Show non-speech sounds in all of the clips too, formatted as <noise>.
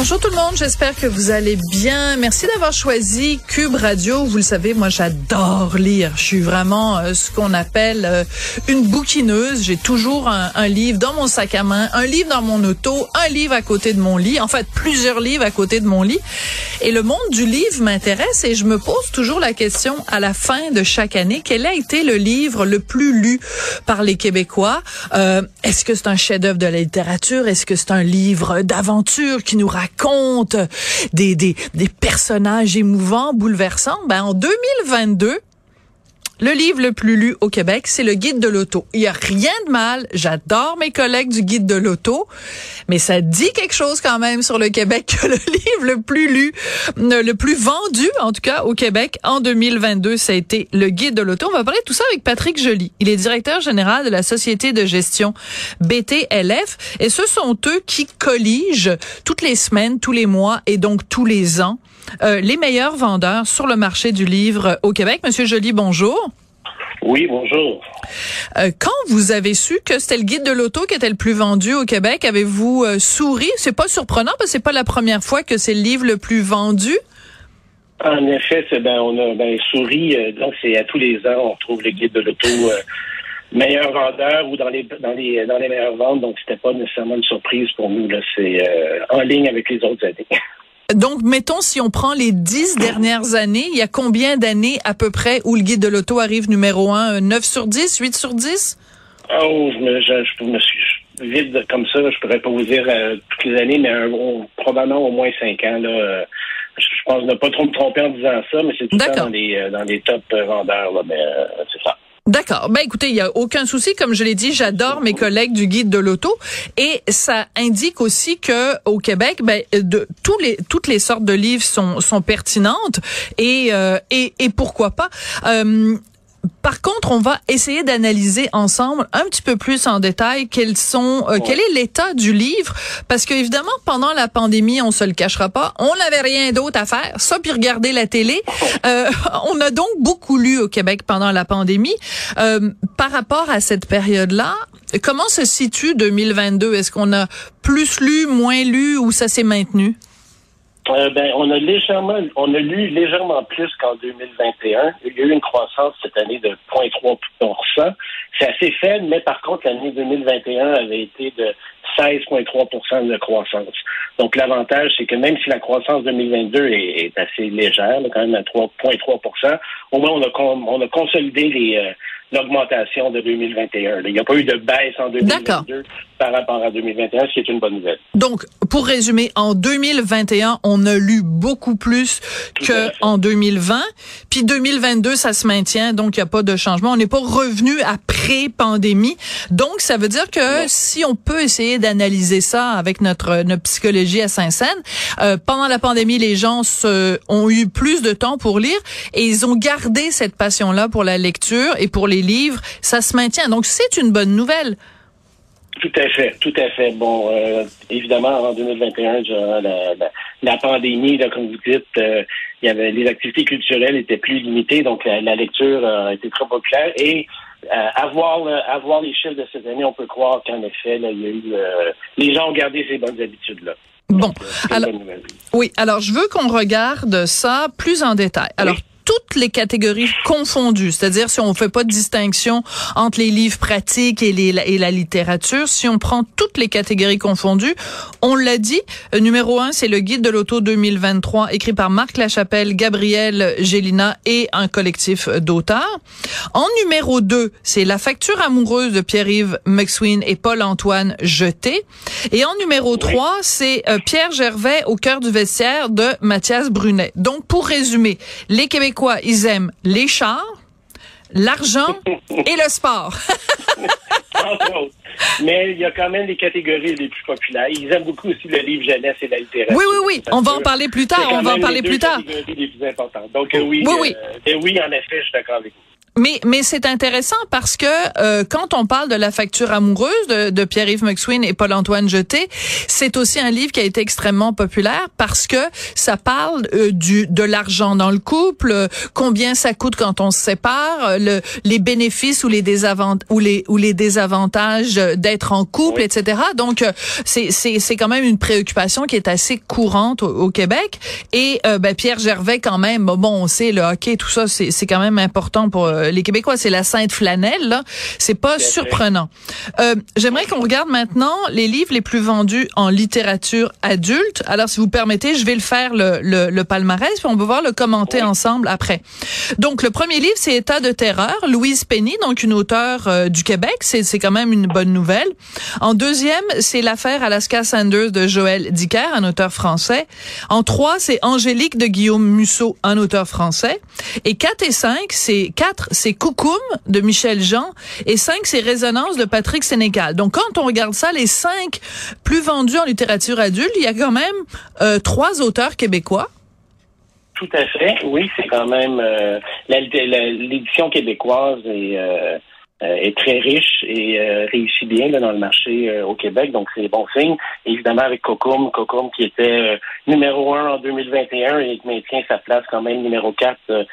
Bonjour tout le monde, j'espère que vous allez bien. Merci d'avoir choisi Cube Radio. Vous le savez, moi j'adore lire. Je suis vraiment euh, ce qu'on appelle euh, une bouquineuse. J'ai toujours un, un, livre dans mon sac à main, un livre dans mon auto, un livre à côté de mon lit. En fait, plusieurs livres à côté de mon lit. Et le monde du livre m'intéresse et je me pose toujours la question à la fin de chaque année, quel a été le livre le plus lu par les Québécois? Euh, Est-ce que c'est un chef-d'œuvre de la littérature? Est-ce que c'est un livre d'aventure qui nous raconte raconte des, des, des personnages émouvants, bouleversants. Ben, en 2022, le livre le plus lu au Québec, c'est le guide de l'auto. Il y a rien de mal. J'adore mes collègues du guide de l'auto, mais ça dit quelque chose quand même sur le Québec que le <laughs> livre le plus lu, le plus vendu, en tout cas au Québec en 2022, ça a été le guide de l'auto. On va parler de tout ça avec Patrick Joly. Il est directeur général de la société de gestion BTLF et ce sont eux qui colligent toutes les semaines, tous les mois et donc tous les ans euh, les meilleurs vendeurs sur le marché du livre au Québec. Monsieur Joly, bonjour. Oui, bonjour. Euh, quand vous avez su que c'était le guide de l'auto qui était le plus vendu au Québec, avez-vous euh, souri? C'est pas surprenant parce que c'est pas la première fois que c'est le livre le plus vendu. En effet, c'est ben on a ben souri, euh, donc c'est à tous les ans on trouve le guide de l'auto meilleur vendeur ou dans les dans les dans les meilleures ventes, donc c'était pas nécessairement une surprise pour nous là, c'est en ligne avec les autres années. <laughs> Donc, mettons, si on prend les dix dernières années, il y a combien d'années à peu près où le guide de l'auto arrive numéro un? 9 sur 10, 8 sur 10? Oh, je me, je, je me suis vide comme ça, je pourrais pas vous dire euh, toutes les années, mais un, on, probablement au moins cinq ans. Là, euh, je, je pense ne pas trop me tromper en disant ça, mais c'est tout le temps dans les, euh, dans les top vendeurs. Là, mais c'est ça. D'accord. Ben écoutez, il y a aucun souci. Comme je l'ai dit, j'adore mes collègues du guide de l'auto et ça indique aussi que au Québec, ben de tous les toutes les sortes de livres sont sont pertinentes et euh, et, et pourquoi pas. Euh, par contre, on va essayer d'analyser ensemble un petit peu plus en détail quels sont, euh, quel est l'état du livre, parce que évidemment pendant la pandémie, on se le cachera pas, on n'avait rien d'autre à faire, ça puis regarder la télé. <laughs> Euh, on a donc beaucoup lu au Québec pendant la pandémie. Euh, par rapport à cette période-là, comment se situe 2022 Est-ce qu'on a plus lu, moins lu, ou ça s'est maintenu? Euh, ben, on a légèrement, on a lu légèrement plus qu'en 2021. Il y a eu une croissance cette année de 0,3% C'est assez faible, mais par contre, l'année 2021 avait été de 16,3% de croissance. Donc, l'avantage, c'est que même si la croissance 2022 est, assez légère, quand même à 3,3% au moins, on a, on a consolidé les, euh, l'augmentation de 2021. Il n'y a pas eu de baisse en 2022 par rapport à 2021, ce qui est une bonne nouvelle. Donc, pour résumer, en 2021, on a lu beaucoup plus qu'en 2020. Puis 2022, ça se maintient, donc il n'y a pas de changement. On n'est pas revenu à pré-pandémie. Donc, ça veut dire que si on peut essayer d'analyser ça avec notre, notre psychologie à Saint-Saëns, euh, pendant la pandémie, les gens se, ont eu plus de temps pour lire et ils ont gardé cette passion-là pour la lecture et pour les livres. Ça se maintient. Donc, c'est une bonne nouvelle. Tout à fait, tout à fait. Bon, euh, évidemment, en 2021, la, la, la, pandémie, là, comme vous dites, euh, il y avait les activités culturelles étaient plus limitées, donc la, la lecture a été très populaire. Et euh, avoir, avoir les chiffres de cette année, on peut croire qu'en effet, là, il y a eu, euh, les gens ont gardé ces bonnes habitudes-là. Bon, donc, alors, oui, alors je veux qu'on regarde ça plus en détail. Alors, oui toutes les catégories confondues, c'est-à-dire si on fait pas de distinction entre les livres pratiques et, les, et la littérature, si on prend toutes les catégories confondues, on l'a dit, euh, numéro un, c'est le guide de l'auto 2023 écrit par Marc Lachapelle, Gabriel Gélina et un collectif d'auteurs. En numéro 2, c'est La facture amoureuse de Pierre-Yves McSween et Paul-Antoine Jeté. Et en numéro 3, c'est euh, Pierre Gervais au cœur du vestiaire de Mathias Brunet. Donc pour résumer, les Québécois Ils aiment les chars, l'argent <laughs> et le sport. Mais il y a quand même les catégories les plus populaires. Ils aiment beaucoup aussi le livre jeunesse et la littérature. Oui, oui, oui. On va en parler plus tard. On va en parler plus tard. Les plus importantes. Donc euh, oui, oui, oui. Euh, oui, en effet, je suis d'accord avec vous. Mais, mais c'est intéressant parce que euh, quand on parle de la facture amoureuse de, de Pierre-Yves McSween et Paul-Antoine Jeté, c'est aussi un livre qui a été extrêmement populaire parce que ça parle euh, du de l'argent dans le couple, combien ça coûte quand on se sépare, le, les bénéfices ou les désavantages ou les ou les désavantages d'être en couple, etc. Donc c'est c'est c'est quand même une préoccupation qui est assez courante au, Québec. Et euh, ben, Pierre Gervais quand même, bon on sait le hockey tout ça c'est c'est quand même important pour euh, les Québécois, c'est la sainte flanelle. C'est pas surprenant. Euh, J'aimerais qu'on regarde maintenant les livres les plus vendus en littérature adulte. Alors, si vous permettez, je vais le faire le, le, le palmarès, puis on va voir le commenter ensemble après. Donc, le premier livre, c'est État de terreur, Louise Penny, donc une auteure euh, du Québec. C'est quand même une bonne nouvelle. En deuxième, c'est l'affaire Alaska Sanders de Joël Dicker, un auteur français. En trois, c'est Angélique de Guillaume Musso, un auteur français. Et quatre et cinq, c'est quatre c'est Coucoum de Michel Jean et cinq, c'est Résonance de Patrick Sénécal. Donc, quand on regarde ça, les cinq plus vendus en littérature adulte, il y a quand même euh, trois auteurs québécois. Tout à fait. Oui, c'est quand même euh, l'édition québécoise est, euh, est très riche et réussit bien dans le marché au Québec, donc c'est bon signe. Évidemment avec Cocum, Cocum qui était numéro un en 2021 et qui maintient sa place quand même numéro 4 euh,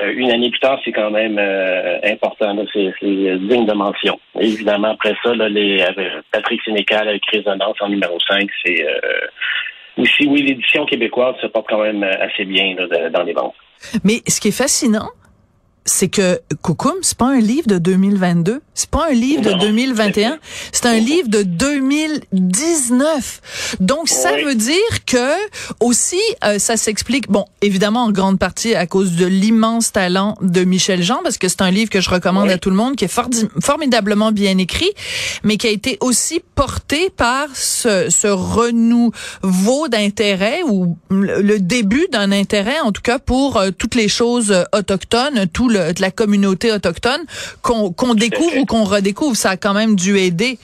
une année plus tard, c'est quand même euh, important. C'est digne de mention. évidemment, après ça, là, les, Patrick Sénécal avec Résonance en numéro 5, c'est euh, aussi, oui, l'édition québécoise se porte quand même assez bien dans les ventes. Mais ce qui est fascinant, c'est que Coucoum, c'est pas un livre de 2022, c'est pas un livre de 2021, c'est un livre de 2019. Donc ça veut dire que aussi euh, ça s'explique bon, évidemment en grande partie à cause de l'immense talent de Michel Jean parce que c'est un livre que je recommande à tout le monde qui est formidablement bien écrit, mais qui a été aussi porté par ce, ce renouveau d'intérêt ou le début d'un intérêt en tout cas pour euh, toutes les choses autochtones, tout le de la communauté autochtone qu'on découvre ou qu'on redécouvre. Ça a quand même dû aider.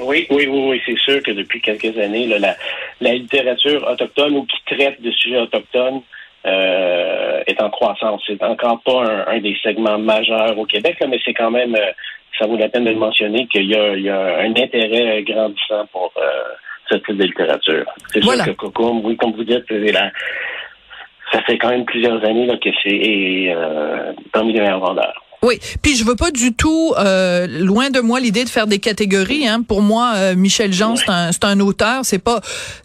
Oui, oui, oui, oui. c'est sûr que depuis quelques années, la, littérature autochtone ou qui traite de sujets autochtones euh, est en croissance. C'est encore pas un, des segments majeurs au Québec, mais c'est quand même, euh, ça vaut la peine de le mentionner, qu'il y, a, un intérêt grandissant pour euh, ce type de littérature. C'est sûr que Cocum, oui, comme vous dites, c'est la, ça fait quand même plusieurs années là, que c'est euh, parmi les meilleurs vendeurs. Oui, puis je veux pas du tout, euh, loin de moi l'idée de faire des catégories. Hein. Pour moi, euh, Michel Jean, c'est un, c'est un auteur. C'est pas,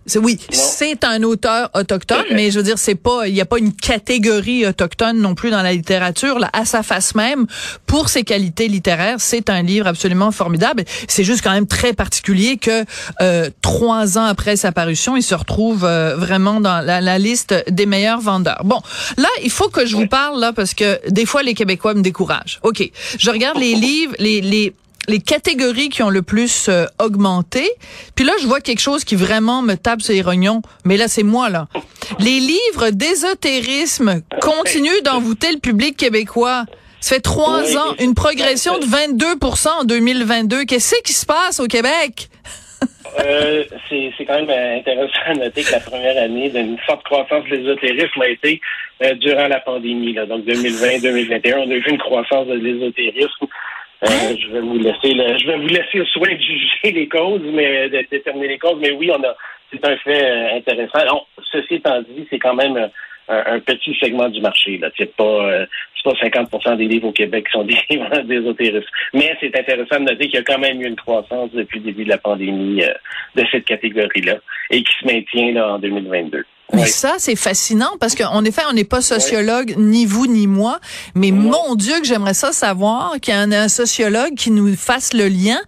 c'est oui, c'est un auteur autochtone, mais je veux dire, c'est pas, il y a pas une catégorie autochtone non plus dans la littérature. Là, à sa face même, pour ses qualités littéraires, c'est un livre absolument formidable. C'est juste quand même très particulier que euh, trois ans après sa parution, il se retrouve euh, vraiment dans la, la, liste des meilleurs vendeurs. Bon, là, il faut que je vous parle là parce que des fois les Québécois me découragent. OK. Je regarde les livres, les, les, les catégories qui ont le plus euh, augmenté. Puis là, je vois quelque chose qui vraiment me tape sur les rognons. Mais là, c'est moi, là. Les livres d'ésotérisme continuent d'envoûter le public québécois. Ça fait trois ans, une progression de 22% en 2022. Qu'est-ce qui se passe au Québec? Euh, c'est quand même intéressant à noter que la première année d'une forte croissance de l'ésotérisme a été euh, durant la pandémie. Là. Donc 2020-2021, on a vu une croissance de l'ésotérisme. Euh, hein? je vais vous laisser le, je vais vous laisser le soin de juger les causes, mais de déterminer les causes. Mais oui, on a c'est un fait intéressant. ceci étant dit, c'est quand même un, petit segment du marché. Là. C'est pas euh, c'est pas 50 des livres au Québec qui sont <laughs> des livres d'ésotérisme. Mais c'est intéressant de noter qu'il y a quand même eu une croissance depuis le début de la pandémie euh, de cette catégorie-là et qui se maintient là, en 2022. Mais ça, c'est fascinant parce qu'en effet, on n'est pas sociologue, ni vous ni moi, mais mon Dieu que j'aimerais ça savoir, qu'il y a un, sociologue qui nous fasse le lien.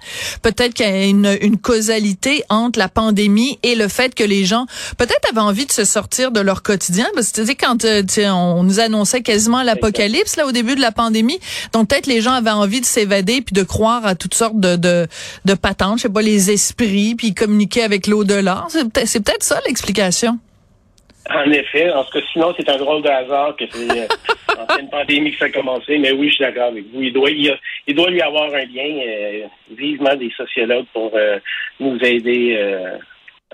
Peut-être qu'il y a une, une, causalité entre la pandémie et le fait que les gens, peut-être avaient envie de se sortir de leur quotidien. Parce que tu sais, quand euh, on nous annonçait quasiment l'apocalypse là au début de la pandémie, donc peut-être les gens avaient envie de s'évader puis de croire à toutes sortes de, de, de patentes, je sais pas, les esprits, puis communiquer avec l'au-delà. C'est peut-être ça l'explication. En effet. Tout cas, sinon, c'est un drôle de hasard que c'est euh, <laughs> en pleine pandémie que ça a commencé. Mais oui, je suis d'accord avec vous. Il doit, il, il doit lui avoir un lien. Euh, vivement des sociologues pour euh, nous aider euh,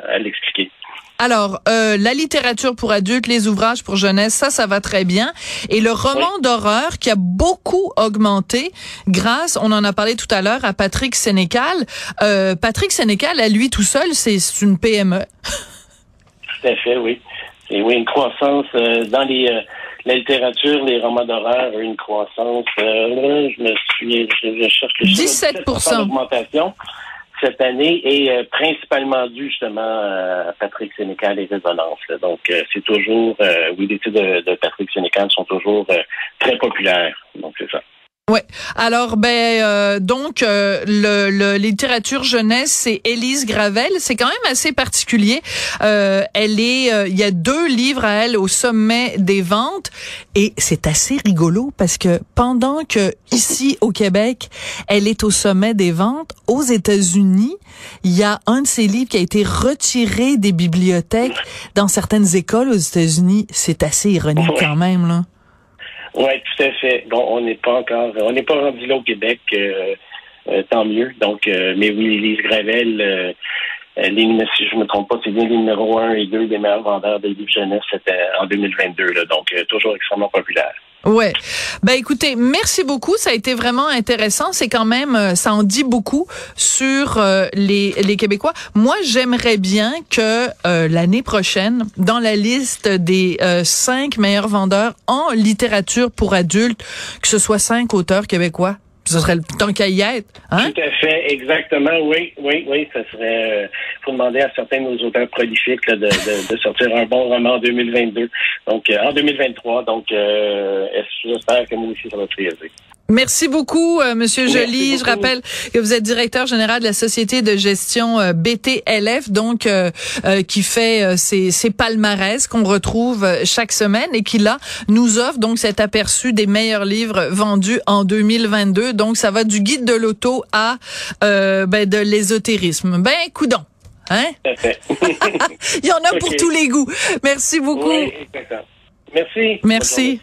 à l'expliquer. Alors, euh, la littérature pour adultes, les ouvrages pour jeunesse, ça, ça va très bien. Et le roman d'horreur qui a beaucoup augmenté grâce, on en a parlé tout à l'heure, à Patrick Sénécal. Euh, Patrick Sénécal, à lui tout seul, c'est une PME. Tout à fait, oui. Et oui, une croissance euh, dans les euh, la littérature, les romans d'horreur, une croissance. Euh, je me suis, je, je cherche le chiffre, 17 d'augmentation cette année et euh, principalement dû justement à Patrick Sénécal et Résonance. là. Donc, euh, c'est toujours, euh, oui, les titres de, de Patrick Sénécal sont toujours euh, très populaires. Donc, c'est ça. Ouais. Alors ben euh, donc euh, le, le littérature jeunesse c'est Élise Gravel, c'est quand même assez particulier. Euh, elle est euh, il y a deux livres à elle au sommet des ventes et c'est assez rigolo parce que pendant que ici au Québec, elle est au sommet des ventes, aux États-Unis, il y a un de ses livres qui a été retiré des bibliothèques dans certaines écoles aux États-Unis, c'est assez ironique quand même là. Oui, tout à fait. Bon, on n'est pas encore, on n'est pas rendu là au Québec, euh, euh, tant mieux. Donc, euh, mais oui, Lise Gravel, euh, euh, les, si je me trompe pas, c'est bien les numéros 1 et 2 des meilleurs vendeurs des livres jeunesse c'était en 2022. Là, donc, euh, toujours extrêmement populaire. Ouais. Ben écoutez, merci beaucoup. Ça a été vraiment intéressant. C'est quand même, euh, ça en dit beaucoup sur euh, les, les Québécois. Moi, j'aimerais bien que euh, l'année prochaine, dans la liste des cinq meilleurs vendeurs en littérature pour adultes, que ce soit cinq auteurs québécois. Ce serait le temps qu'à y. Hein? Tout à fait, exactement. Oui, oui, oui. Ça serait. Il faut demander à certains de nos auteurs prolifiques de, sortir un bon roman en 2022. Donc, euh, en 2023. Donc, euh, j'espère que nous aussi, ça va prioriser. Merci beaucoup, euh, Monsieur Joly. Je rappelle que vous êtes directeur général de la société de gestion euh, BTLF, donc euh, euh, qui fait euh, ces, ces palmarès qu'on retrouve chaque semaine et qui là nous offre donc cet aperçu des meilleurs livres vendus en 2022. Donc ça va du guide de l'auto à euh, ben, de l'ésotérisme. Ben, coudon. Hein? <laughs> Il y en a pour tous les goûts. Merci beaucoup. oui. Merci. Merci.